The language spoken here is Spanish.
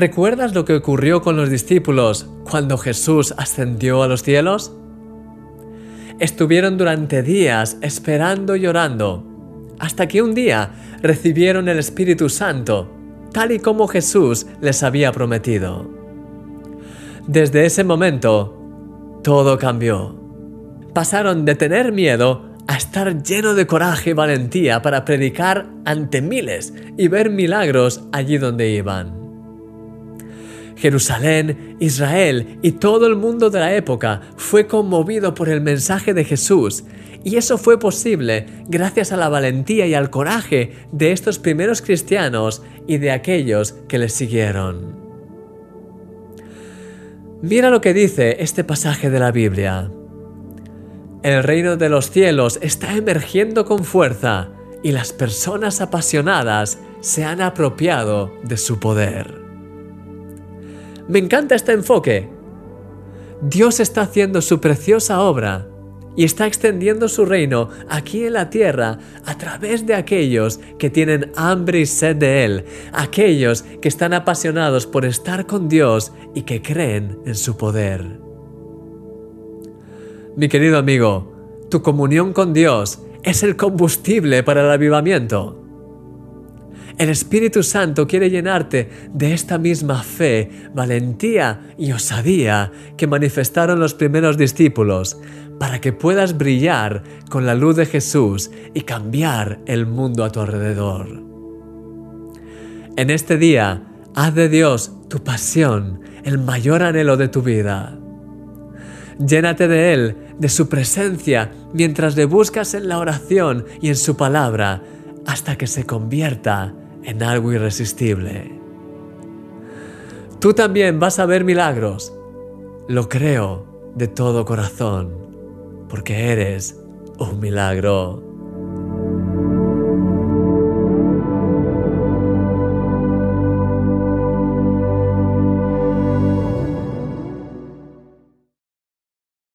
¿Recuerdas lo que ocurrió con los discípulos cuando Jesús ascendió a los cielos? Estuvieron durante días esperando y llorando, hasta que un día recibieron el Espíritu Santo, tal y como Jesús les había prometido. Desde ese momento, todo cambió. Pasaron de tener miedo a estar lleno de coraje y valentía para predicar ante miles y ver milagros allí donde iban. Jerusalén, Israel y todo el mundo de la época fue conmovido por el mensaje de Jesús y eso fue posible gracias a la valentía y al coraje de estos primeros cristianos y de aquellos que les siguieron. Mira lo que dice este pasaje de la Biblia. El reino de los cielos está emergiendo con fuerza y las personas apasionadas se han apropiado de su poder. Me encanta este enfoque. Dios está haciendo su preciosa obra y está extendiendo su reino aquí en la tierra a través de aquellos que tienen hambre y sed de Él, aquellos que están apasionados por estar con Dios y que creen en su poder. Mi querido amigo, tu comunión con Dios es el combustible para el avivamiento. El Espíritu Santo quiere llenarte de esta misma fe, valentía y osadía que manifestaron los primeros discípulos, para que puedas brillar con la luz de Jesús y cambiar el mundo a tu alrededor. En este día, haz de Dios tu pasión, el mayor anhelo de tu vida. Llénate de Él, de su presencia, mientras le buscas en la oración y en su palabra, hasta que se convierta en algo irresistible. Tú también vas a ver milagros. Lo creo de todo corazón, porque eres un milagro.